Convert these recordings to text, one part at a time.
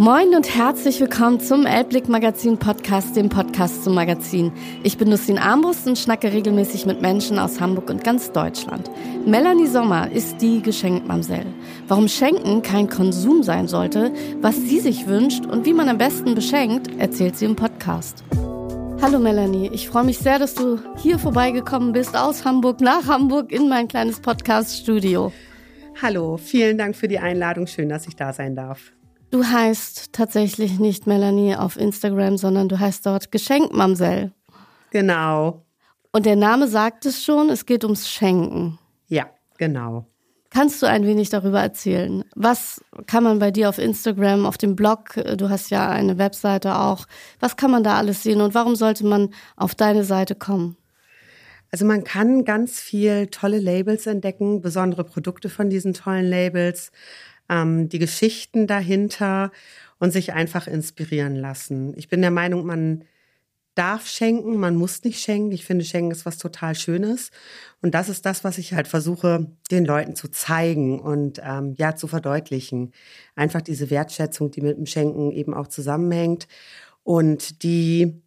Moin und herzlich willkommen zum Elbblick Magazin Podcast, dem Podcast zum Magazin. Ich bin Lucien Armbrust und schnacke regelmäßig mit Menschen aus Hamburg und ganz Deutschland. Melanie Sommer ist die Geschenkmamsell. Warum Schenken kein Konsum sein sollte, was sie sich wünscht und wie man am besten beschenkt, erzählt sie im Podcast. Hallo Melanie, ich freue mich sehr, dass du hier vorbeigekommen bist aus Hamburg nach Hamburg in mein kleines Podcast-Studio. Hallo, vielen Dank für die Einladung. Schön, dass ich da sein darf. Du heißt tatsächlich nicht Melanie auf Instagram, sondern du heißt dort Geschenkmamsell. Genau. Und der Name sagt es schon, es geht ums Schenken. Ja, genau. Kannst du ein wenig darüber erzählen? Was kann man bei dir auf Instagram, auf dem Blog, du hast ja eine Webseite auch, was kann man da alles sehen und warum sollte man auf deine Seite kommen? Also man kann ganz viel tolle Labels entdecken, besondere Produkte von diesen tollen Labels ähm, die Geschichten dahinter und sich einfach inspirieren lassen. Ich bin der Meinung, man darf schenken, man muss nicht schenken. Ich finde, schenken ist was total Schönes. Und das ist das, was ich halt versuche, den Leuten zu zeigen und ähm, ja, zu verdeutlichen. Einfach diese Wertschätzung, die mit dem Schenken eben auch zusammenhängt und die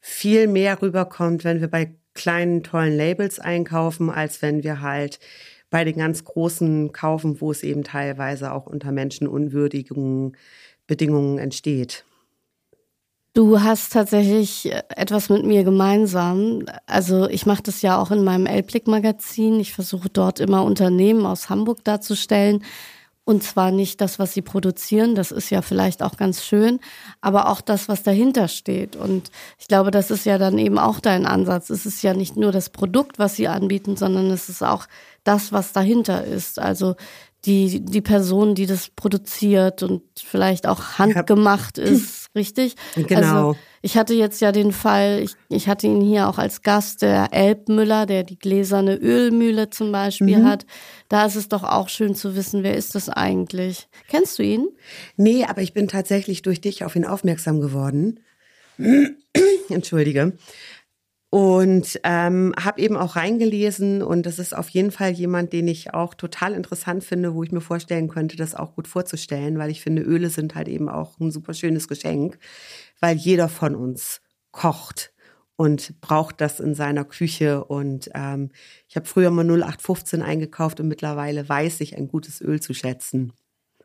viel mehr rüberkommt, wenn wir bei kleinen, tollen Labels einkaufen, als wenn wir halt bei den ganz großen kaufen, wo es eben teilweise auch unter menschenunwürdigen Bedingungen entsteht. Du hast tatsächlich etwas mit mir gemeinsam. Also ich mache das ja auch in meinem Elblick-Magazin. Ich versuche dort immer Unternehmen aus Hamburg darzustellen, und zwar nicht das, was sie produzieren, das ist ja vielleicht auch ganz schön, aber auch das, was dahinter steht. Und ich glaube, das ist ja dann eben auch dein Ansatz. Es ist ja nicht nur das Produkt, was sie anbieten, sondern es ist auch das, was dahinter ist. Also die, die Person, die das produziert und vielleicht auch handgemacht ist, richtig? Genau. Also ich hatte jetzt ja den Fall, ich, ich hatte ihn hier auch als Gast, der Elbmüller, der die gläserne Ölmühle zum Beispiel mhm. hat. Da ist es doch auch schön zu wissen, wer ist das eigentlich? Kennst du ihn? Nee, aber ich bin tatsächlich durch dich auf ihn aufmerksam geworden. Entschuldige. Und ähm, habe eben auch reingelesen und das ist auf jeden Fall jemand, den ich auch total interessant finde, wo ich mir vorstellen könnte, das auch gut vorzustellen, weil ich finde, Öle sind halt eben auch ein super schönes Geschenk weil jeder von uns kocht und braucht das in seiner Küche. Und ähm, ich habe früher mal 0815 eingekauft und mittlerweile weiß ich ein gutes Öl zu schätzen.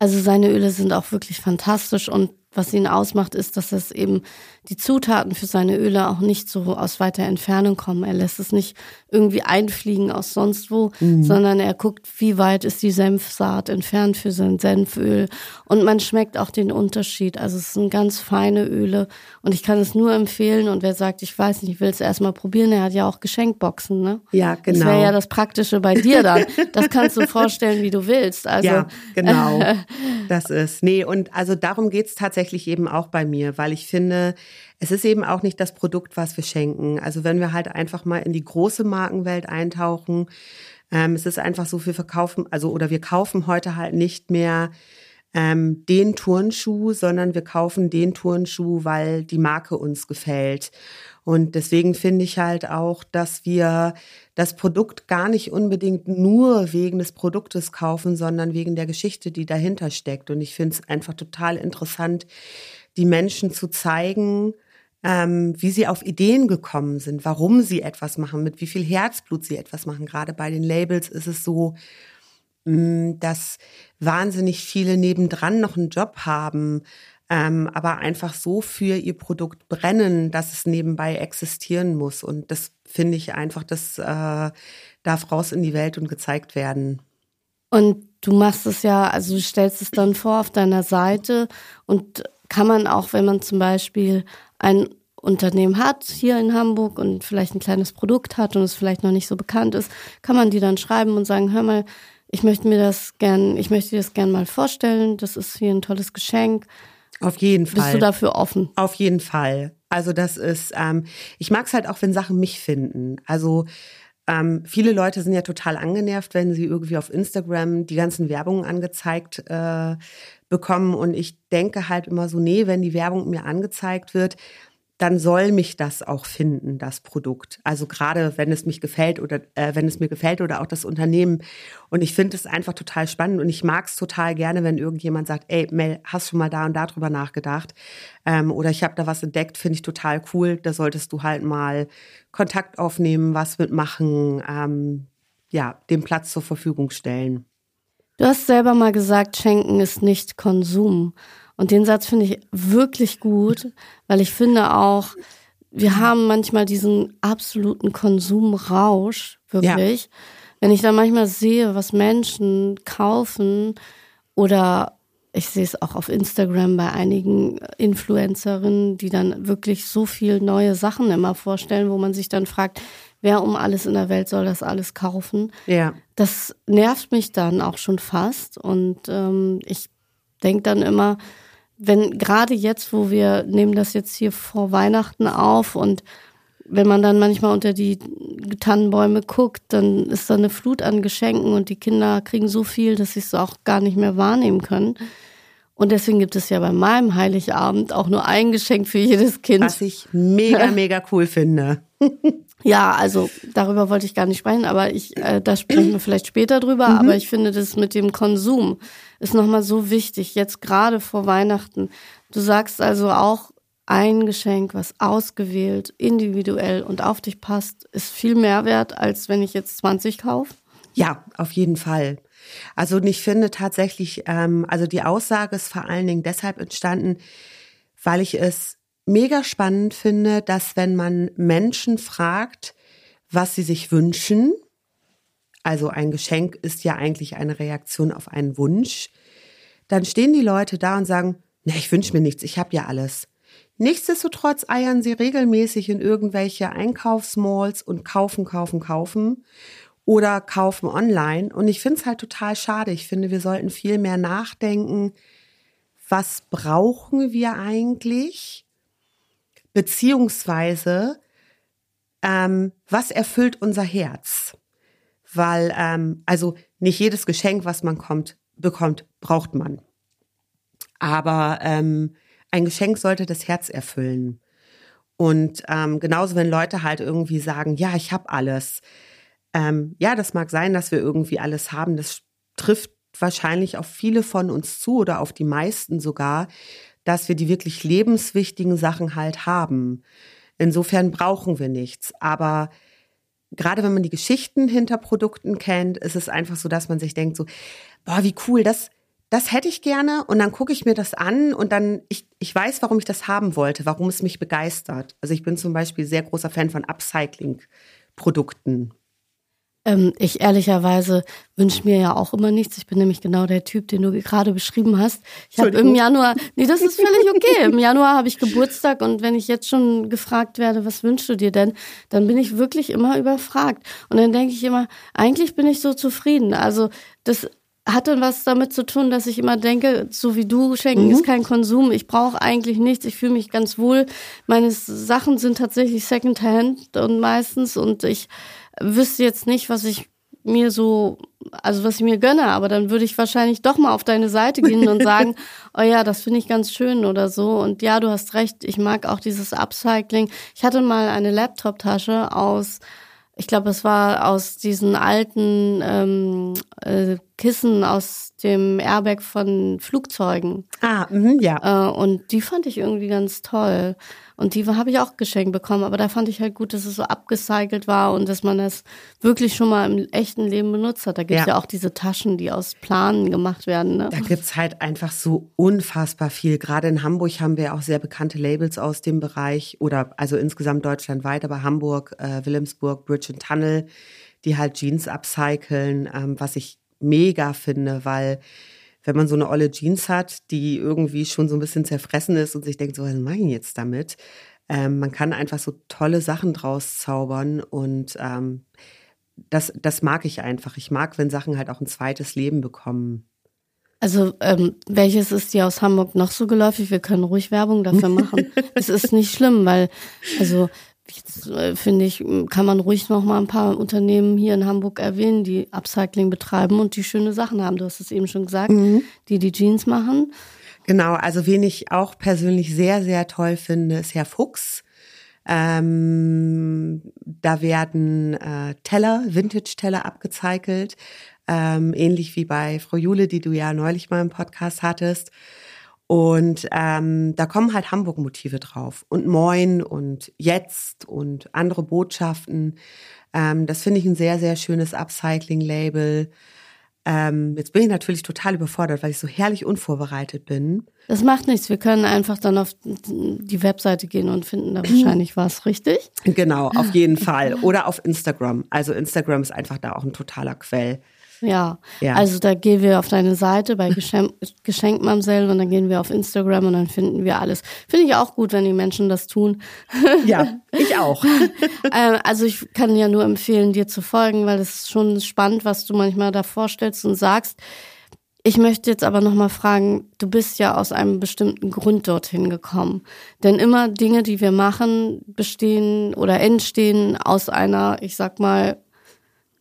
Also seine Öle sind auch wirklich fantastisch und was ihn ausmacht, ist, dass es eben die Zutaten für seine Öle auch nicht so aus weiter Entfernung kommen. Er lässt es nicht irgendwie einfliegen aus sonst wo, mhm. sondern er guckt, wie weit ist die Senfsaat entfernt für sein Senföl. Und man schmeckt auch den Unterschied. Also es sind ganz feine Öle und ich kann es nur empfehlen. Und wer sagt, ich weiß nicht, ich will es erstmal probieren, er hat ja auch Geschenkboxen, ne? Ja, genau. Das wäre ja das Praktische bei dir dann. Das kannst du vorstellen, wie du willst. Also, ja, genau. das ist, nee, und also darum geht's tatsächlich tatsächlich eben auch bei mir, weil ich finde, es ist eben auch nicht das Produkt, was wir schenken. Also wenn wir halt einfach mal in die große Markenwelt eintauchen, ähm, es ist einfach so, wir verkaufen, also oder wir kaufen heute halt nicht mehr ähm, den Turnschuh, sondern wir kaufen den Turnschuh, weil die Marke uns gefällt. Und deswegen finde ich halt auch, dass wir das Produkt gar nicht unbedingt nur wegen des Produktes kaufen, sondern wegen der Geschichte, die dahinter steckt. Und ich finde es einfach total interessant, die Menschen zu zeigen, ähm, wie sie auf Ideen gekommen sind, warum sie etwas machen, mit wie viel Herzblut sie etwas machen. Gerade bei den Labels ist es so, mm, dass wahnsinnig viele nebendran noch einen Job haben, ähm, aber einfach so für ihr Produkt brennen, dass es nebenbei existieren muss. Und das finde ich einfach, das äh, darf raus in die Welt und gezeigt werden. Und du machst es ja, also du stellst es dann vor auf deiner Seite und kann man auch, wenn man zum Beispiel ein Unternehmen hat hier in Hamburg und vielleicht ein kleines Produkt hat und es vielleicht noch nicht so bekannt ist, kann man die dann schreiben und sagen, hör mal, ich möchte mir das gern, ich möchte dir das gern mal vorstellen, das ist hier ein tolles Geschenk. Auf jeden Fall. Bist du dafür offen? Auf jeden Fall. Also das ist, ähm, ich mag es halt auch, wenn Sachen mich finden. Also ähm, viele Leute sind ja total angenervt, wenn sie irgendwie auf Instagram die ganzen Werbungen angezeigt äh, bekommen. Und ich denke halt immer so, nee, wenn die Werbung mir angezeigt wird, dann soll mich das auch finden, das Produkt. Also gerade wenn es mich gefällt oder äh, wenn es mir gefällt oder auch das Unternehmen. Und ich finde es einfach total spannend und ich mag es total gerne, wenn irgendjemand sagt, ey Mel, hast du mal da und da drüber nachgedacht? Ähm, oder ich habe da was entdeckt, finde ich total cool. Da solltest du halt mal Kontakt aufnehmen, was mitmachen, ähm, ja, den Platz zur Verfügung stellen. Du hast selber mal gesagt, Schenken ist nicht Konsum. Und den Satz finde ich wirklich gut, weil ich finde auch, wir haben manchmal diesen absoluten Konsumrausch, wirklich. Ja. Wenn ich dann manchmal sehe, was Menschen kaufen oder ich sehe es auch auf Instagram bei einigen Influencerinnen, die dann wirklich so viel neue Sachen immer vorstellen, wo man sich dann fragt, wer um alles in der Welt soll das alles kaufen? Ja. Das nervt mich dann auch schon fast und ähm, ich denke dann immer, wenn gerade jetzt, wo wir nehmen das jetzt hier vor Weihnachten auf und wenn man dann manchmal unter die Tannenbäume guckt, dann ist da eine Flut an Geschenken und die Kinder kriegen so viel, dass sie es auch gar nicht mehr wahrnehmen können. Und deswegen gibt es ja bei meinem Heiligabend auch nur ein Geschenk für jedes Kind. Was ich mega, mega cool finde. ja, also darüber wollte ich gar nicht sprechen, aber ich, äh, da sprechen wir vielleicht später drüber. Mhm. Aber ich finde das mit dem Konsum ist nochmal so wichtig, jetzt gerade vor Weihnachten. Du sagst also auch, ein Geschenk, was ausgewählt, individuell und auf dich passt, ist viel mehr wert, als wenn ich jetzt 20 kaufe? Ja, auf jeden Fall. Also und ich finde tatsächlich, ähm, also die Aussage ist vor allen Dingen deshalb entstanden, weil ich es mega spannend finde, dass wenn man Menschen fragt, was sie sich wünschen, also ein Geschenk ist ja eigentlich eine Reaktion auf einen Wunsch, dann stehen die Leute da und sagen, na, ich wünsche mir nichts, ich habe ja alles. Nichtsdestotrotz eiern sie regelmäßig in irgendwelche Einkaufsmalls und kaufen, kaufen, kaufen oder kaufen online. Und ich finde es halt total schade. Ich finde, wir sollten viel mehr nachdenken, was brauchen wir eigentlich? Beziehungsweise, ähm, was erfüllt unser Herz? Weil, ähm, also nicht jedes Geschenk, was man kommt, bekommt, braucht man. Aber ähm, ein Geschenk sollte das Herz erfüllen. Und ähm, genauso, wenn Leute halt irgendwie sagen, ja, ich habe alles. Ähm, ja, das mag sein, dass wir irgendwie alles haben. Das trifft wahrscheinlich auf viele von uns zu oder auf die meisten sogar, dass wir die wirklich lebenswichtigen Sachen halt haben. Insofern brauchen wir nichts. Aber gerade wenn man die Geschichten hinter Produkten kennt, ist es einfach so, dass man sich denkt so, boah, wie cool, das, das hätte ich gerne und dann gucke ich mir das an und dann, ich, ich weiß, warum ich das haben wollte, warum es mich begeistert. Also ich bin zum Beispiel sehr großer Fan von Upcycling-Produkten. Ähm, ich ehrlicherweise wünsche mir ja auch immer nichts. Ich bin nämlich genau der Typ, den du gerade beschrieben hast. Ich habe im Januar, nee, das ist völlig okay. Im Januar habe ich Geburtstag und wenn ich jetzt schon gefragt werde, was wünschst du dir denn, dann bin ich wirklich immer überfragt. Und dann denke ich immer, eigentlich bin ich so zufrieden. Also das hat dann was damit zu tun, dass ich immer denke, so wie du, schenken mhm. ist kein Konsum. Ich brauche eigentlich nichts. Ich fühle mich ganz wohl. Meine Sachen sind tatsächlich Secondhand und meistens und ich wüsste jetzt nicht, was ich mir so, also was ich mir gönne, aber dann würde ich wahrscheinlich doch mal auf deine Seite gehen und sagen, oh ja, das finde ich ganz schön oder so. Und ja, du hast recht, ich mag auch dieses Upcycling. Ich hatte mal eine Laptop-Tasche aus, ich glaube, es war aus diesen alten ähm, äh, Kissen aus dem Airbag von Flugzeugen. Ah, mh, ja. Äh, und die fand ich irgendwie ganz toll. Und die habe ich auch geschenkt bekommen. Aber da fand ich halt gut, dass es so abgecycelt war und dass man das wirklich schon mal im echten Leben benutzt hat. Da gibt es ja. ja. auch diese Taschen, die aus Planen gemacht werden. Ne? Da gibt's halt einfach so unfassbar viel. Gerade in Hamburg haben wir auch sehr bekannte Labels aus dem Bereich oder also insgesamt deutschlandweit, aber Hamburg, äh, Wilhelmsburg, Bridge and Tunnel, die halt Jeans upcyclen, ähm, was ich mega finde, weil wenn man so eine olle Jeans hat, die irgendwie schon so ein bisschen zerfressen ist und sich denkt, so, was mache ich jetzt damit? Ähm, man kann einfach so tolle Sachen draus zaubern und ähm, das, das mag ich einfach. Ich mag, wenn Sachen halt auch ein zweites Leben bekommen. Also, ähm, welches ist dir aus Hamburg noch so geläufig? Wir können ruhig Werbung dafür machen. es ist nicht schlimm, weil, also, äh, finde ich, kann man ruhig noch mal ein paar Unternehmen hier in Hamburg erwähnen, die Upcycling betreiben und die schöne Sachen haben. Du hast es eben schon gesagt, mhm. die die Jeans machen. Genau, also wen ich auch persönlich sehr, sehr toll finde, ist Herr Fuchs. Ähm, da werden äh, Teller, Vintage-Teller abgecycelt, ähm, ähnlich wie bei Frau Jule, die du ja neulich mal im Podcast hattest. Und ähm, da kommen halt Hamburg-Motive drauf und Moin und Jetzt und andere Botschaften. Ähm, das finde ich ein sehr, sehr schönes Upcycling-Label. Ähm, jetzt bin ich natürlich total überfordert, weil ich so herrlich unvorbereitet bin. Das macht nichts. Wir können einfach dann auf die Webseite gehen und finden da wahrscheinlich was, richtig? Genau, auf jeden Fall. Oder auf Instagram. Also Instagram ist einfach da auch ein totaler Quell. Ja. ja. Also da gehen wir auf deine Seite bei Geschenk Geschenkmamsell und dann gehen wir auf Instagram und dann finden wir alles. Finde ich auch gut, wenn die Menschen das tun. Ja, ich auch. ähm, also ich kann ja nur empfehlen, dir zu folgen, weil es ist schon spannend, was du manchmal da vorstellst und sagst. Ich möchte jetzt aber nochmal fragen, du bist ja aus einem bestimmten Grund dorthin gekommen. Denn immer Dinge, die wir machen, bestehen oder entstehen aus einer, ich sag mal,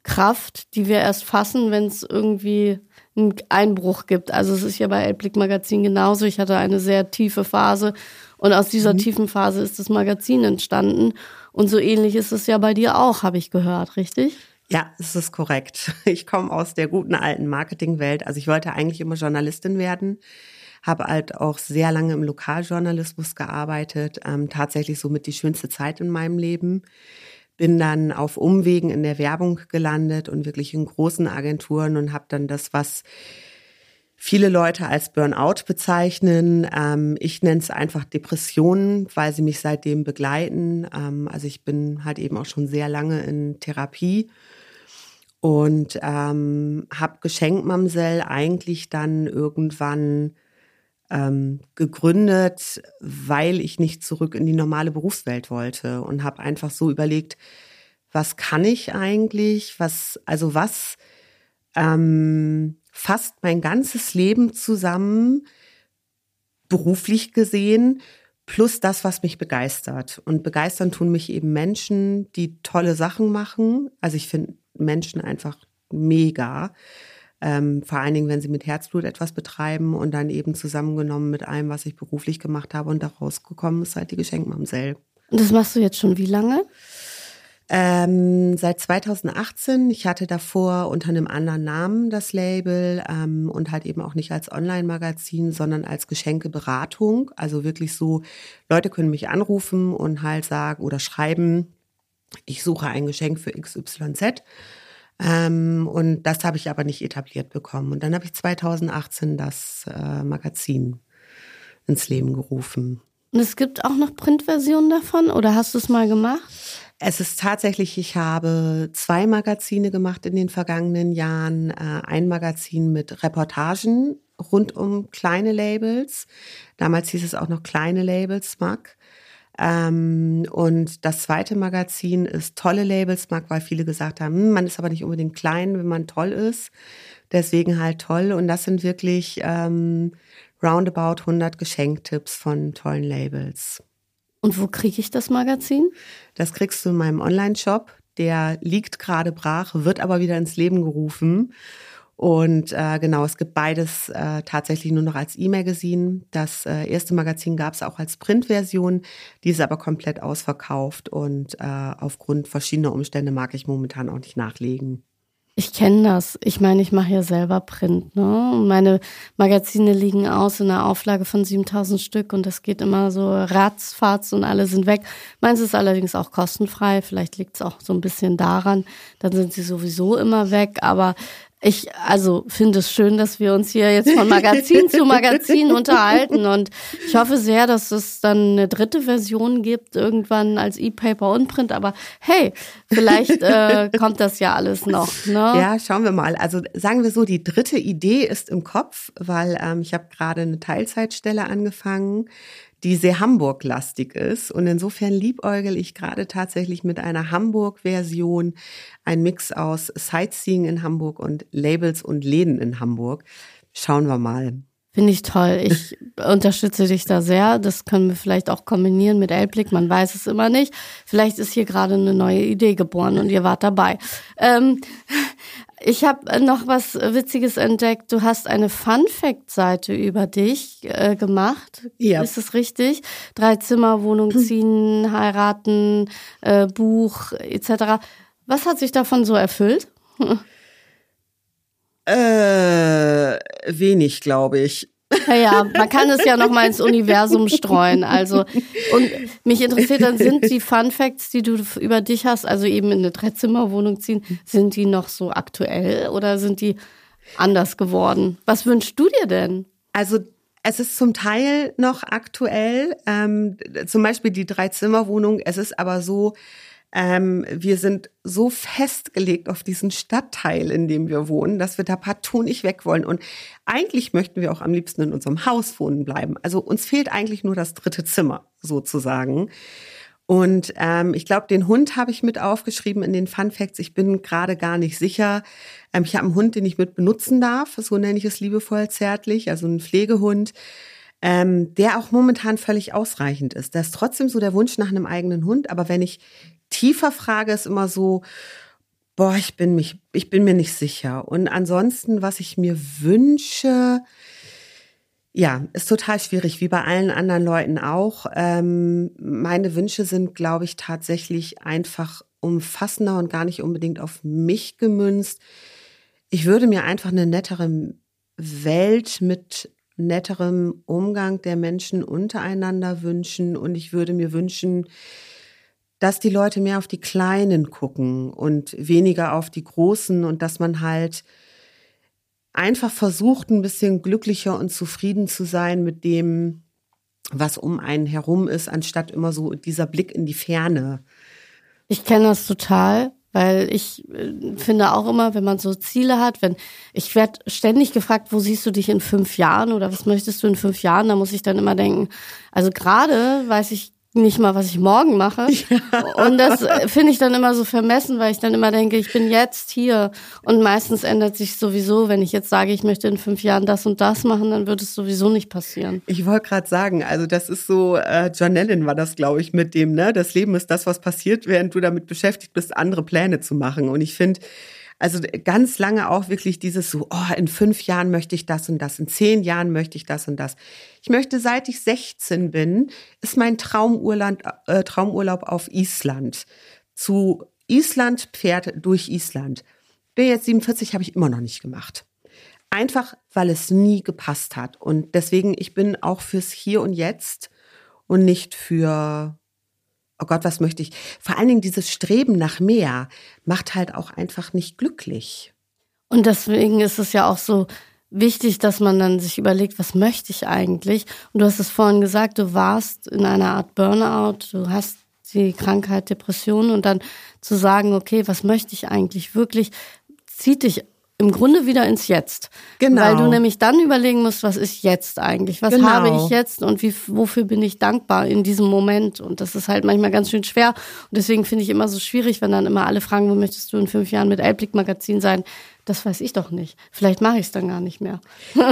Kraft, die wir erst fassen, wenn es irgendwie einen Einbruch gibt. Also es ist ja bei Elblick Magazin genauso. Ich hatte eine sehr tiefe Phase und aus dieser mhm. tiefen Phase ist das Magazin entstanden. Und so ähnlich ist es ja bei dir auch, habe ich gehört, richtig? Ja, es ist korrekt. Ich komme aus der guten alten Marketingwelt. Also ich wollte eigentlich immer Journalistin werden, habe halt auch sehr lange im Lokaljournalismus gearbeitet, ähm, tatsächlich somit die schönste Zeit in meinem Leben bin dann auf Umwegen in der Werbung gelandet und wirklich in großen Agenturen und habe dann das, was viele Leute als Burnout bezeichnen. Ähm, ich nenne es einfach Depressionen, weil sie mich seitdem begleiten. Ähm, also ich bin halt eben auch schon sehr lange in Therapie und ähm, habe Geschenkmamsell eigentlich dann irgendwann ähm, gegründet, weil ich nicht zurück in die normale Berufswelt wollte und habe einfach so überlegt, was kann ich eigentlich, was, also was ähm, fasst mein ganzes Leben zusammen, beruflich gesehen, plus das, was mich begeistert. Und begeistern tun mich eben Menschen, die tolle Sachen machen. Also ich finde Menschen einfach mega. Ähm, vor allen Dingen, wenn sie mit Herzblut etwas betreiben und dann eben zusammengenommen mit allem, was ich beruflich gemacht habe und daraus gekommen ist halt die Geschenkmamsell. Und das machst du jetzt schon wie lange? Ähm, seit 2018. Ich hatte davor unter einem anderen Namen das Label ähm, und halt eben auch nicht als Online-Magazin, sondern als Geschenkeberatung. Also wirklich so, Leute können mich anrufen und halt sagen oder schreiben, ich suche ein Geschenk für XYZ ähm, und das habe ich aber nicht etabliert bekommen. Und dann habe ich 2018 das äh, Magazin ins Leben gerufen. Und es gibt auch noch Printversionen davon oder hast du es mal gemacht? Es ist tatsächlich, ich habe zwei Magazine gemacht in den vergangenen Jahren. Äh, ein Magazin mit Reportagen rund um kleine Labels. Damals hieß es auch noch kleine Labels, Mag. Ähm, und das zweite Magazin ist tolle Labels, mag, weil viele gesagt haben, hm, man ist aber nicht unbedingt klein, wenn man toll ist. Deswegen halt toll. Und das sind wirklich ähm, roundabout 100 Geschenktipps von tollen Labels. Und wo kriege ich das Magazin? Das kriegst du in meinem Online-Shop. Der liegt gerade brach, wird aber wieder ins Leben gerufen. Und äh, genau, es gibt beides äh, tatsächlich nur noch als E-Magazin. Das äh, erste Magazin gab es auch als Printversion, die ist aber komplett ausverkauft und äh, aufgrund verschiedener Umstände mag ich momentan auch nicht nachlegen. Ich kenne das. Ich meine, ich mache ja selber Print. Ne? Meine Magazine liegen aus in einer Auflage von 7000 Stück und das geht immer so ratzfatz und alle sind weg. Meins ist allerdings auch kostenfrei. Vielleicht liegt es auch so ein bisschen daran. Dann sind sie sowieso immer weg. Aber ich also finde es schön, dass wir uns hier jetzt von Magazin zu Magazin unterhalten und ich hoffe sehr, dass es dann eine dritte Version gibt irgendwann als E-Paper und Print. Aber hey, vielleicht äh, kommt das ja alles noch. Ne? Ja, schauen wir mal. Also sagen wir so, die dritte Idee ist im Kopf, weil ähm, ich habe gerade eine Teilzeitstelle angefangen die sehr Hamburg-lastig ist. Und insofern liebäugel ich gerade tatsächlich mit einer Hamburg-Version, ein Mix aus Sightseeing in Hamburg und Labels und Läden in Hamburg. Schauen wir mal. Finde ich toll. Ich unterstütze dich da sehr. Das können wir vielleicht auch kombinieren mit Elblick. Man weiß es immer nicht. Vielleicht ist hier gerade eine neue Idee geboren und ihr wart dabei. Ähm, ich habe noch was Witziges entdeckt. Du hast eine Fun-Fact-Seite über dich äh, gemacht. Ja. Ist es richtig? Drei Zimmer, Wohnung ziehen, heiraten, äh, Buch etc. Was hat sich davon so erfüllt? Äh, wenig, glaube ich. Ja, ja, man kann es ja noch mal ins Universum streuen. Also und mich interessiert dann sind die Fun Facts, die du über dich hast, also eben in eine Dreizimmerwohnung ziehen, sind die noch so aktuell oder sind die anders geworden? Was wünschst du dir denn? Also es ist zum Teil noch aktuell, ähm, zum Beispiel die Dreizimmerwohnung. Es ist aber so, ähm, wir sind so festgelegt auf diesen Stadtteil, in dem wir wohnen, dass wir da partout nicht weg wollen. Und eigentlich möchten wir auch am liebsten in unserem Haus wohnen bleiben. Also uns fehlt eigentlich nur das dritte Zimmer sozusagen. Und ähm, ich glaube, den Hund habe ich mit aufgeschrieben in den Fun Facts. Ich bin gerade gar nicht sicher. Ähm, ich habe einen Hund, den ich mit benutzen darf. So nenne ich es liebevoll zärtlich, also einen Pflegehund, ähm, der auch momentan völlig ausreichend ist. Da ist trotzdem so der Wunsch nach einem eigenen Hund. Aber wenn ich tiefer frage, ist immer so, boah, ich bin mich, ich bin mir nicht sicher. Und ansonsten, was ich mir wünsche, ja, ist total schwierig, wie bei allen anderen Leuten auch. Ähm, meine Wünsche sind, glaube ich, tatsächlich einfach umfassender und gar nicht unbedingt auf mich gemünzt. Ich würde mir einfach eine nettere Welt mit netterem Umgang der Menschen untereinander wünschen und ich würde mir wünschen, dass die Leute mehr auf die Kleinen gucken und weniger auf die Großen und dass man halt einfach versucht, ein bisschen glücklicher und zufrieden zu sein mit dem, was um einen herum ist, anstatt immer so dieser Blick in die Ferne. Ich kenne das total, weil ich äh, finde auch immer, wenn man so Ziele hat, wenn ich werde ständig gefragt, wo siehst du dich in fünf Jahren oder was möchtest du in fünf Jahren, da muss ich dann immer denken, also gerade weiß ich nicht mal, was ich morgen mache. Ja. Und das äh, finde ich dann immer so vermessen, weil ich dann immer denke, ich bin jetzt hier. Und meistens ändert sich sowieso, wenn ich jetzt sage, ich möchte in fünf Jahren das und das machen, dann wird es sowieso nicht passieren. Ich wollte gerade sagen, also das ist so, äh, John Lennon war das, glaube ich, mit dem, ne? Das Leben ist das, was passiert, während du damit beschäftigt bist, andere Pläne zu machen. Und ich finde, also ganz lange auch wirklich dieses so, oh, in fünf Jahren möchte ich das und das, in zehn Jahren möchte ich das und das. Ich möchte, seit ich 16 bin, ist mein Traumurlaub, äh, Traumurlaub auf Island. Zu Island, Pferd durch Island. Bin jetzt 47, habe ich immer noch nicht gemacht. Einfach, weil es nie gepasst hat. Und deswegen, ich bin auch fürs Hier und Jetzt und nicht für oh Gott, was möchte ich? Vor allen Dingen dieses Streben nach mehr macht halt auch einfach nicht glücklich. Und deswegen ist es ja auch so wichtig, dass man dann sich überlegt, was möchte ich eigentlich? Und du hast es vorhin gesagt, du warst in einer Art Burnout, du hast die Krankheit Depression und dann zu sagen, okay, was möchte ich eigentlich wirklich, zieht dich im Grunde wieder ins Jetzt. Genau. Weil du nämlich dann überlegen musst, was ist jetzt eigentlich? Was genau. habe ich jetzt und wie, wofür bin ich dankbar in diesem Moment? Und das ist halt manchmal ganz schön schwer. Und deswegen finde ich immer so schwierig, wenn dann immer alle fragen, wo möchtest du in fünf Jahren mit Elblick Magazin sein? Das weiß ich doch nicht. Vielleicht mache ich es dann gar nicht mehr.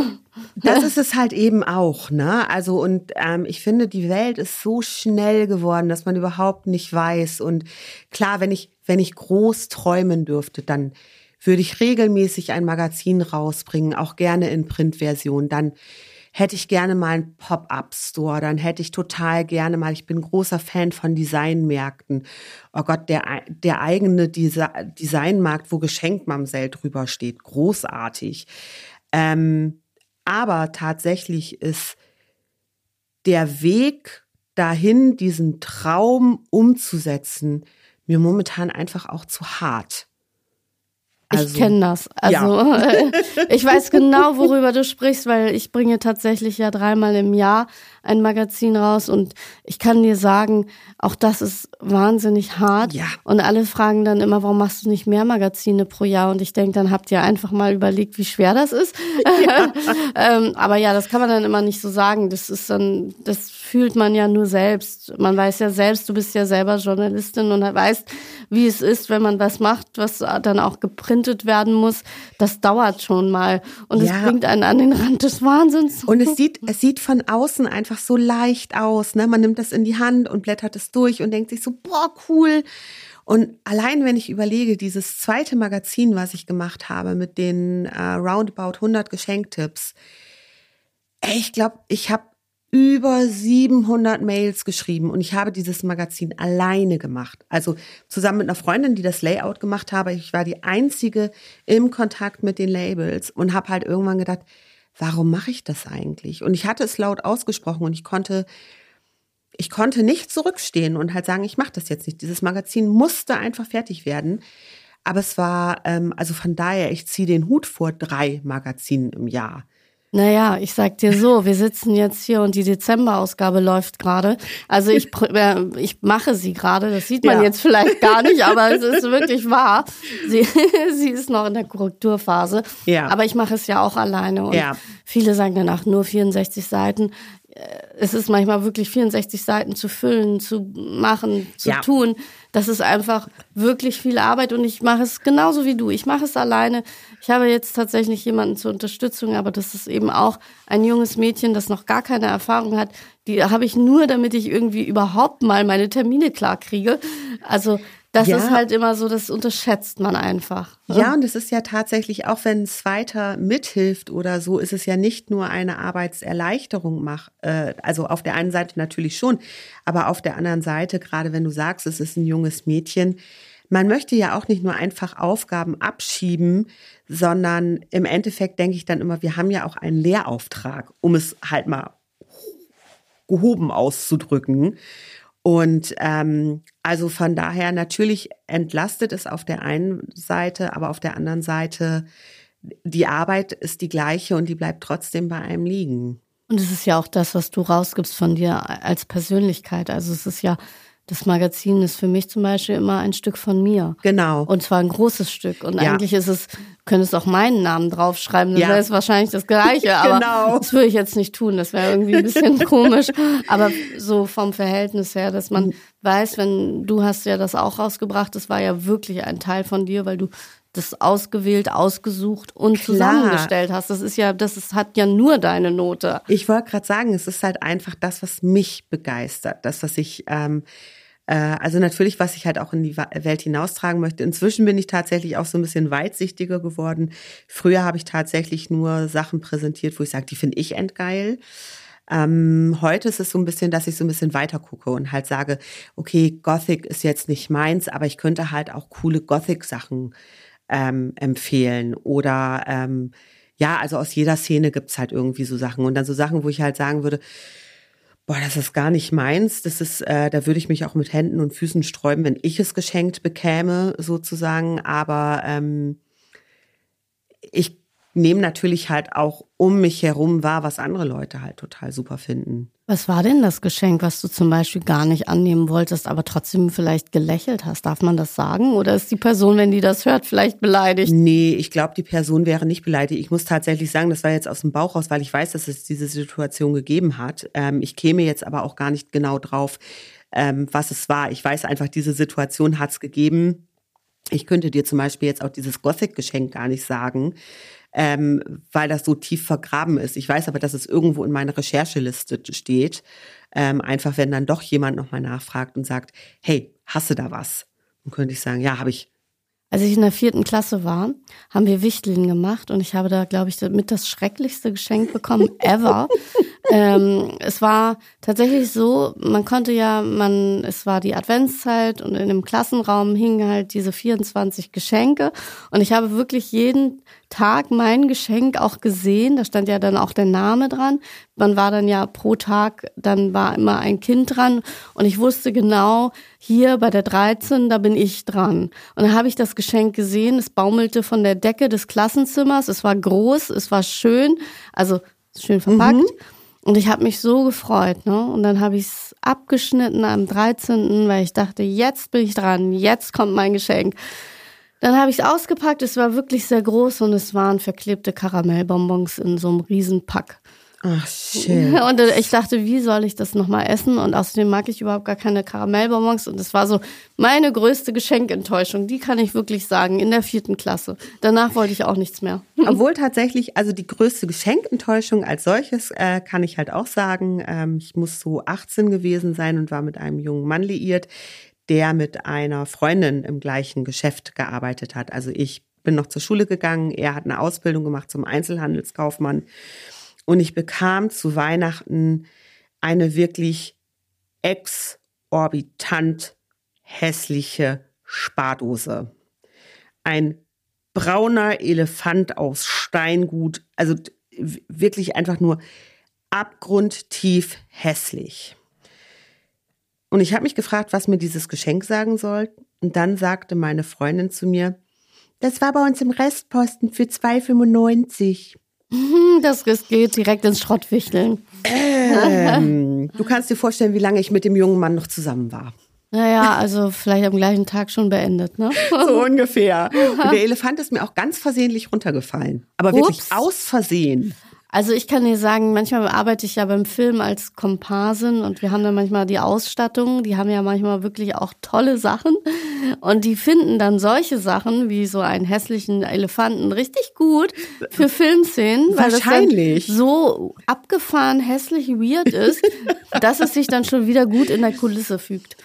das ist es halt eben auch, ne? Also und ähm, ich finde, die Welt ist so schnell geworden, dass man überhaupt nicht weiß. Und klar, wenn ich wenn ich groß träumen dürfte, dann würde ich regelmäßig ein Magazin rausbringen, auch gerne in Printversion. Dann hätte ich gerne mal einen Pop-up-Store, dann hätte ich total gerne mal, ich bin großer Fan von Designmärkten. Oh Gott, der, der eigene Designmarkt, wo Geschenkmamsell drüber steht, großartig. Ähm, aber tatsächlich ist der Weg dahin, diesen Traum umzusetzen, mir momentan einfach auch zu hart. Also, ich kenne das. Also ja. ich weiß genau, worüber du sprichst, weil ich bringe tatsächlich ja dreimal im Jahr ein Magazin raus und ich kann dir sagen, auch das ist wahnsinnig hart. Ja. Und alle fragen dann immer, warum machst du nicht mehr Magazine pro Jahr? Und ich denke, dann habt ihr einfach mal überlegt, wie schwer das ist. Ja. ähm, aber ja, das kann man dann immer nicht so sagen. Das ist dann, das fühlt man ja nur selbst. Man weiß ja selbst, du bist ja selber Journalistin und weißt, wie es ist, wenn man was macht, was dann auch geprintet geprintet werden muss, das dauert schon mal. Und es bringt einen an den Rand des Wahnsinns. Und es sieht, es sieht von außen einfach so leicht aus. Ne? Man nimmt das in die Hand und blättert es durch und denkt sich so, boah, cool. Und allein wenn ich überlege, dieses zweite Magazin, was ich gemacht habe mit den äh, roundabout 100 Geschenktipps, ey, ich glaube, ich habe über 700 Mails geschrieben und ich habe dieses Magazin alleine gemacht. Also zusammen mit einer Freundin, die das Layout gemacht habe. Ich war die einzige im Kontakt mit den Labels und habe halt irgendwann gedacht, warum mache ich das eigentlich? Und ich hatte es laut ausgesprochen und ich konnte ich konnte nicht zurückstehen und halt sagen, ich mache das jetzt nicht. Dieses Magazin musste einfach fertig werden. Aber es war, ähm, also von daher, ich ziehe den Hut vor drei Magazinen im Jahr. Naja, ich sag dir so, wir sitzen jetzt hier und die Dezemberausgabe läuft gerade. Also ich, äh, ich mache sie gerade, das sieht man ja. jetzt vielleicht gar nicht, aber es ist wirklich wahr. Sie, sie ist noch in der Korrekturphase. Ja. Aber ich mache es ja auch alleine. Und ja. viele sagen danach nur 64 Seiten. Äh, es ist manchmal wirklich 64 Seiten zu füllen, zu machen, zu ja. tun. Das ist einfach wirklich viel Arbeit und ich mache es genauso wie du. Ich mache es alleine. Ich habe jetzt tatsächlich jemanden zur Unterstützung, aber das ist eben auch ein junges Mädchen, das noch gar keine Erfahrung hat. Die habe ich nur, damit ich irgendwie überhaupt mal meine Termine klar kriege. Also das ja. ist halt immer so, das unterschätzt man einfach. Ne? Ja, und es ist ja tatsächlich, auch wenn ein Zweiter mithilft oder so, ist es ja nicht nur eine Arbeitserleichterung mach, äh, also auf der einen Seite natürlich schon, aber auf der anderen Seite, gerade wenn du sagst, es ist ein junges Mädchen, man möchte ja auch nicht nur einfach Aufgaben abschieben, sondern im Endeffekt denke ich dann immer, wir haben ja auch einen Lehrauftrag, um es halt mal gehoben auszudrücken. Und ähm, also von daher natürlich entlastet es auf der einen Seite, aber auf der anderen Seite die Arbeit ist die gleiche und die bleibt trotzdem bei einem liegen. Und es ist ja auch das, was du rausgibst von dir als Persönlichkeit. Also es ist ja das Magazin ist für mich zum Beispiel immer ein Stück von mir. Genau. Und zwar ein großes Stück. Und ja. eigentlich ist es, könntest auch meinen Namen draufschreiben, dann ja. wäre es wahrscheinlich das Gleiche. Aber genau. das würde ich jetzt nicht tun. Das wäre irgendwie ein bisschen komisch. Aber so vom Verhältnis her, dass man weiß, wenn du hast ja das auch rausgebracht, das war ja wirklich ein Teil von dir, weil du das ausgewählt, ausgesucht und Klar. zusammengestellt hast. Das ist ja, das ist, hat ja nur deine Note. Ich wollte gerade sagen, es ist halt einfach das, was mich begeistert, das, was ich ähm, äh, also natürlich, was ich halt auch in die Welt hinaustragen möchte. Inzwischen bin ich tatsächlich auch so ein bisschen weitsichtiger geworden. Früher habe ich tatsächlich nur Sachen präsentiert, wo ich sage, die finde ich endgeil. Ähm, heute ist es so ein bisschen, dass ich so ein bisschen weiter gucke und halt sage, okay, Gothic ist jetzt nicht meins, aber ich könnte halt auch coole Gothic-Sachen ähm, empfehlen. Oder ähm, ja, also aus jeder Szene gibt's halt irgendwie so Sachen. Und dann so Sachen, wo ich halt sagen würde, boah, das ist gar nicht meins. Das ist, äh, da würde ich mich auch mit Händen und Füßen sträuben, wenn ich es geschenkt bekäme, sozusagen. Aber ähm, ich nehme natürlich halt auch um mich herum wahr, was andere Leute halt total super finden. Was war denn das Geschenk, was du zum Beispiel gar nicht annehmen wolltest, aber trotzdem vielleicht gelächelt hast? Darf man das sagen? Oder ist die Person, wenn die das hört, vielleicht beleidigt? Nee, ich glaube, die Person wäre nicht beleidigt. Ich muss tatsächlich sagen, das war jetzt aus dem Bauch raus, weil ich weiß, dass es diese Situation gegeben hat. Ähm, ich käme jetzt aber auch gar nicht genau drauf, ähm, was es war. Ich weiß einfach, diese Situation hat es gegeben. Ich könnte dir zum Beispiel jetzt auch dieses Gothic-Geschenk gar nicht sagen ähm, weil das so tief vergraben ist. Ich weiß aber, dass es irgendwo in meiner Rechercheliste steht. Ähm, einfach, wenn dann doch jemand nochmal nachfragt und sagt, hey, hast du da was? Dann könnte ich sagen, ja, habe ich. Als ich in der vierten Klasse war, haben wir Wichteln gemacht und ich habe da, glaube ich, mit das schrecklichste Geschenk bekommen ever. ähm, es war tatsächlich so, man konnte ja, man, es war die Adventszeit und in dem Klassenraum hingen halt diese 24 Geschenke und ich habe wirklich jeden Tag mein Geschenk auch gesehen. Da stand ja dann auch der Name dran. Man war dann ja pro Tag, dann war immer ein Kind dran. Und ich wusste genau, hier bei der 13, da bin ich dran. Und dann habe ich das Geschenk gesehen. Es baumelte von der Decke des Klassenzimmers. Es war groß, es war schön, also schön verpackt. Mhm. Und ich habe mich so gefreut, ne? Und dann habe ich es abgeschnitten am 13., weil ich dachte, jetzt bin ich dran, jetzt kommt mein Geschenk. Dann habe ich es ausgepackt. Es war wirklich sehr groß und es waren verklebte Karamellbonbons in so einem Riesenpack. Ach, shit. Und ich dachte, wie soll ich das nochmal essen? Und außerdem mag ich überhaupt gar keine Karamellbonbons. Und das war so meine größte Geschenkenttäuschung. Die kann ich wirklich sagen, in der vierten Klasse. Danach wollte ich auch nichts mehr. Obwohl tatsächlich, also die größte Geschenkenttäuschung als solches äh, kann ich halt auch sagen. Ähm, ich muss so 18 gewesen sein und war mit einem jungen Mann liiert, der mit einer Freundin im gleichen Geschäft gearbeitet hat. Also ich bin noch zur Schule gegangen, er hat eine Ausbildung gemacht zum Einzelhandelskaufmann. Und ich bekam zu Weihnachten eine wirklich exorbitant hässliche Spardose. Ein brauner Elefant aus Steingut, also wirklich einfach nur abgrundtief hässlich. Und ich habe mich gefragt, was mir dieses Geschenk sagen soll. Und dann sagte meine Freundin zu mir, das war bei uns im Restposten für 2,95. Das geht direkt ins Schrottwichteln. Ähm, du kannst dir vorstellen, wie lange ich mit dem jungen Mann noch zusammen war. Naja, also vielleicht am gleichen Tag schon beendet, ne? So ungefähr. Und der Elefant ist mir auch ganz versehentlich runtergefallen. Aber wirklich Ups. aus Versehen. Also ich kann dir sagen, manchmal arbeite ich ja beim Film als Komparsin und wir haben dann manchmal die Ausstattung, die haben ja manchmal wirklich auch tolle Sachen und die finden dann solche Sachen wie so einen hässlichen Elefanten richtig gut für Filmszenen, weil das dann so abgefahren hässlich weird ist, dass es sich dann schon wieder gut in der Kulisse fügt.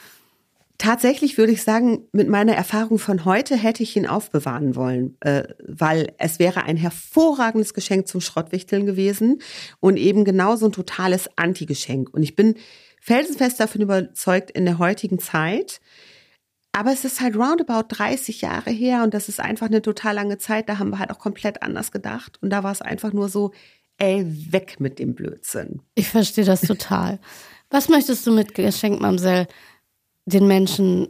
Tatsächlich würde ich sagen, mit meiner Erfahrung von heute hätte ich ihn aufbewahren wollen, äh, weil es wäre ein hervorragendes Geschenk zum Schrottwichteln gewesen und eben genauso ein totales Anti-Geschenk. Und ich bin felsenfest davon überzeugt, in der heutigen Zeit, aber es ist halt roundabout 30 Jahre her und das ist einfach eine total lange Zeit. Da haben wir halt auch komplett anders gedacht. Und da war es einfach nur so, ey, weg mit dem Blödsinn. Ich verstehe das total. Was möchtest du mit Geschenk, Mamsell, den Menschen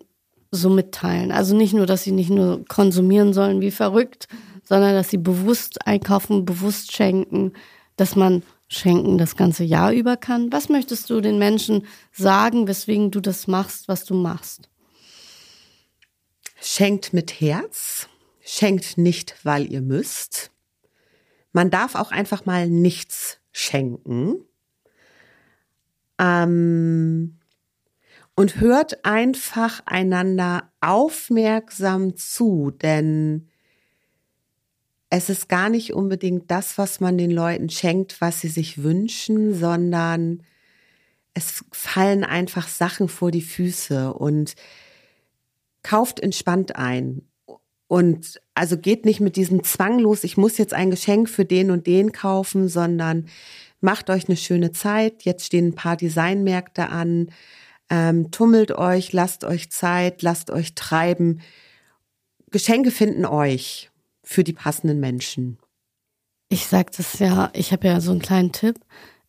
so mitteilen? Also nicht nur, dass sie nicht nur konsumieren sollen wie verrückt, sondern dass sie bewusst einkaufen, bewusst schenken, dass man schenken das ganze Jahr über kann. Was möchtest du den Menschen sagen, weswegen du das machst, was du machst? Schenkt mit Herz, schenkt nicht, weil ihr müsst. Man darf auch einfach mal nichts schenken. Ähm, und hört einfach einander aufmerksam zu, denn es ist gar nicht unbedingt das, was man den Leuten schenkt, was sie sich wünschen, sondern es fallen einfach Sachen vor die Füße und kauft entspannt ein. Und also geht nicht mit diesem Zwang los, ich muss jetzt ein Geschenk für den und den kaufen, sondern macht euch eine schöne Zeit. Jetzt stehen ein paar Designmärkte an. Ähm, tummelt euch, lasst euch Zeit, lasst euch treiben. Geschenke finden euch für die passenden Menschen. Ich sag das ja, ich habe ja so einen kleinen Tipp.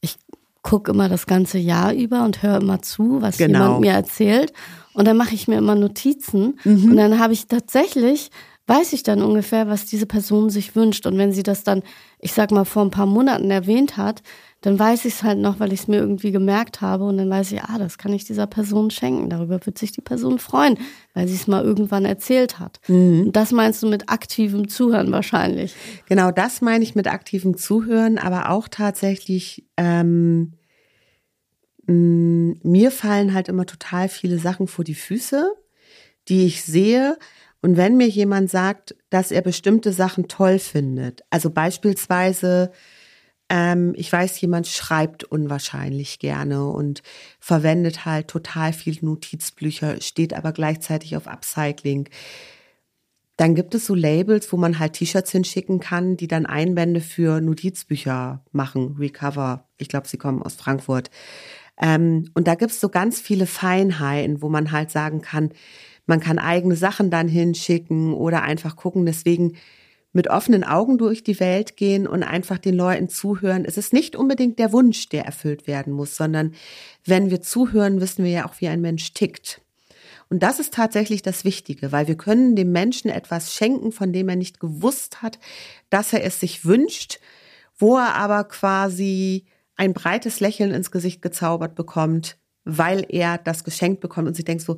Ich gucke immer das ganze Jahr über und höre immer zu, was Genau. jemand mir erzählt. Und dann mache ich mir immer Notizen. Mhm. Und dann habe ich tatsächlich, weiß ich dann ungefähr, was diese Person sich wünscht. Und wenn sie das dann, ich sag mal, vor ein paar Monaten erwähnt hat, dann weiß ich es halt noch, weil ich es mir irgendwie gemerkt habe. Und dann weiß ich, ah, das kann ich dieser Person schenken. Darüber wird sich die Person freuen, weil sie es mal irgendwann erzählt hat. Mhm. Und das meinst du mit aktivem Zuhören wahrscheinlich. Genau das meine ich mit aktivem Zuhören, aber auch tatsächlich, ähm, mh, mir fallen halt immer total viele Sachen vor die Füße, die ich sehe. Und wenn mir jemand sagt, dass er bestimmte Sachen toll findet, also beispielsweise, ähm, ich weiß, jemand schreibt unwahrscheinlich gerne und verwendet halt total viel Notizbücher, steht aber gleichzeitig auf Upcycling. Dann gibt es so Labels, wo man halt T-Shirts hinschicken kann, die dann Einbände für Notizbücher machen, Recover. Ich glaube, sie kommen aus Frankfurt. Ähm, und da gibt's so ganz viele Feinheiten, wo man halt sagen kann, man kann eigene Sachen dann hinschicken oder einfach gucken. Deswegen mit offenen Augen durch die Welt gehen und einfach den Leuten zuhören. Es ist nicht unbedingt der Wunsch, der erfüllt werden muss, sondern wenn wir zuhören, wissen wir ja auch, wie ein Mensch tickt. Und das ist tatsächlich das Wichtige, weil wir können dem Menschen etwas schenken, von dem er nicht gewusst hat, dass er es sich wünscht, wo er aber quasi ein breites Lächeln ins Gesicht gezaubert bekommt, weil er das geschenkt bekommt und sich denkt so,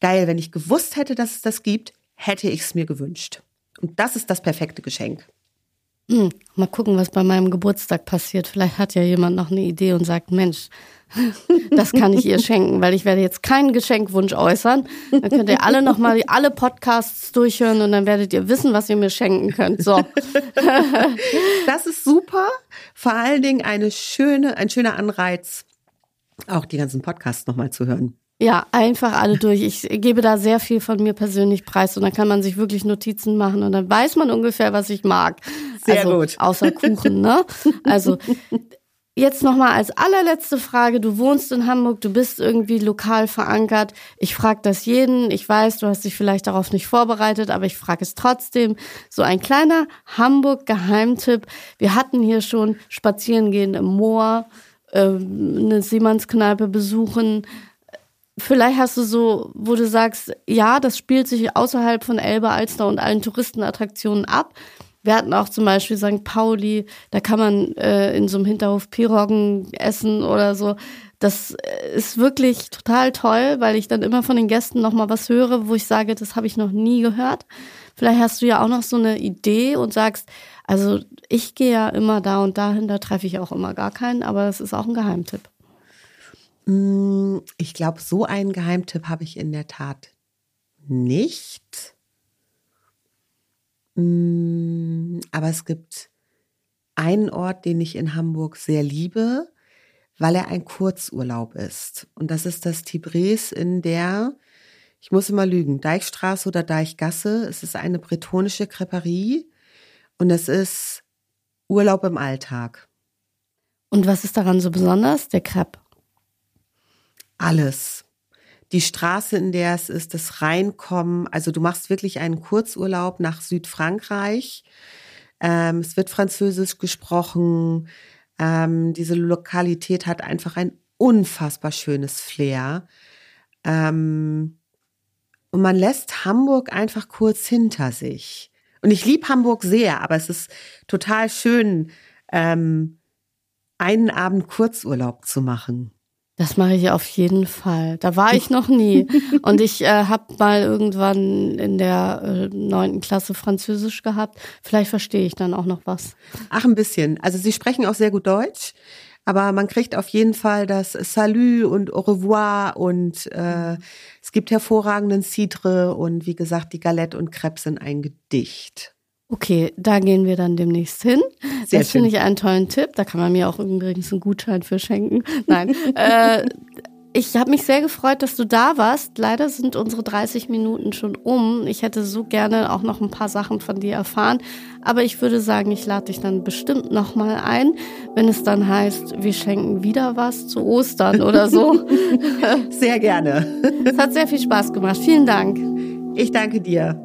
geil, wenn ich gewusst hätte, dass es das gibt, hätte ich es mir gewünscht. Und das ist das perfekte Geschenk. Hm, mal gucken, was bei meinem Geburtstag passiert. Vielleicht hat ja jemand noch eine Idee und sagt, Mensch, das kann ich ihr schenken, weil ich werde jetzt keinen Geschenkwunsch äußern. Dann könnt ihr alle nochmal alle Podcasts durchhören und dann werdet ihr wissen, was ihr mir schenken könnt. So. Das ist super. Vor allen Dingen eine schöne, ein schöner Anreiz, auch die ganzen Podcasts nochmal zu hören. Ja, einfach alle durch. Ich gebe da sehr viel von mir persönlich preis und dann kann man sich wirklich Notizen machen und dann weiß man ungefähr, was ich mag. Sehr also, gut. Außer Kuchen, ne? Also Jetzt nochmal als allerletzte Frage. Du wohnst in Hamburg, du bist irgendwie lokal verankert. Ich frage das jeden. Ich weiß, du hast dich vielleicht darauf nicht vorbereitet, aber ich frage es trotzdem. So ein kleiner Hamburg-Geheimtipp. Wir hatten hier schon Spazierengehen im Moor, äh, eine Siemannskneipe besuchen. Vielleicht hast du so, wo du sagst, ja, das spielt sich außerhalb von Elbe, Alster und allen Touristenattraktionen ab. Wir hatten auch zum Beispiel St. Pauli, da kann man äh, in so einem Hinterhof Piroggen essen oder so. Das äh, ist wirklich total toll, weil ich dann immer von den Gästen nochmal was höre, wo ich sage, das habe ich noch nie gehört. Vielleicht hast du ja auch noch so eine Idee und sagst, also ich gehe ja immer da und dahin, da treffe ich auch immer gar keinen, aber das ist auch ein Geheimtipp. Mm, ich glaube, so einen Geheimtipp habe ich in der Tat nicht. Mm, aber es gibt einen Ort, den ich in Hamburg sehr liebe, weil er ein Kurzurlaub ist. Und das ist das Tibres in der, ich muss immer lügen, Deichstraße oder Deichgasse. Es ist eine bretonische Creperie und es ist Urlaub im Alltag. Und was ist daran so besonders? Der Crepe? Alles die Straße, in der es ist, das Reinkommen. Also du machst wirklich einen Kurzurlaub nach Südfrankreich. Ähm, es wird Französisch gesprochen. Ähm, diese Lokalität hat einfach ein unfassbar schönes Flair. Ähm, und man lässt Hamburg einfach kurz hinter sich. Und ich liebe Hamburg sehr, aber es ist total schön, ähm, einen Abend Kurzurlaub zu machen. Das mache ich auf jeden Fall. Da war ich noch nie. Und ich äh, habe mal irgendwann in der äh, neunten äh, Klasse Französisch gehabt. Vielleicht verstehe ich dann auch noch was. Ach, ein bisschen. Also Sie sprechen auch sehr gut Deutsch. Aber man kriegt auf jeden Fall das Salut und Au revoir und äh, es gibt hervorragenden Citre und wie gesagt, die Galette und Crêpes sind ein Gedicht. Okay, da gehen wir dann demnächst hin. Sehr das finde ich einen tollen Tipp. Da kann man mir auch übrigens einen Gutschein für schenken. Nein. äh, ich habe mich sehr gefreut, dass du da warst. Leider sind unsere 30 Minuten schon um. Ich hätte so gerne auch noch ein paar Sachen von dir erfahren. Aber ich würde sagen, ich lade dich dann bestimmt nochmal ein, wenn es dann heißt, wir schenken wieder was zu Ostern oder so. Sehr gerne. Es hat sehr viel Spaß gemacht. Vielen Dank. Ich danke dir.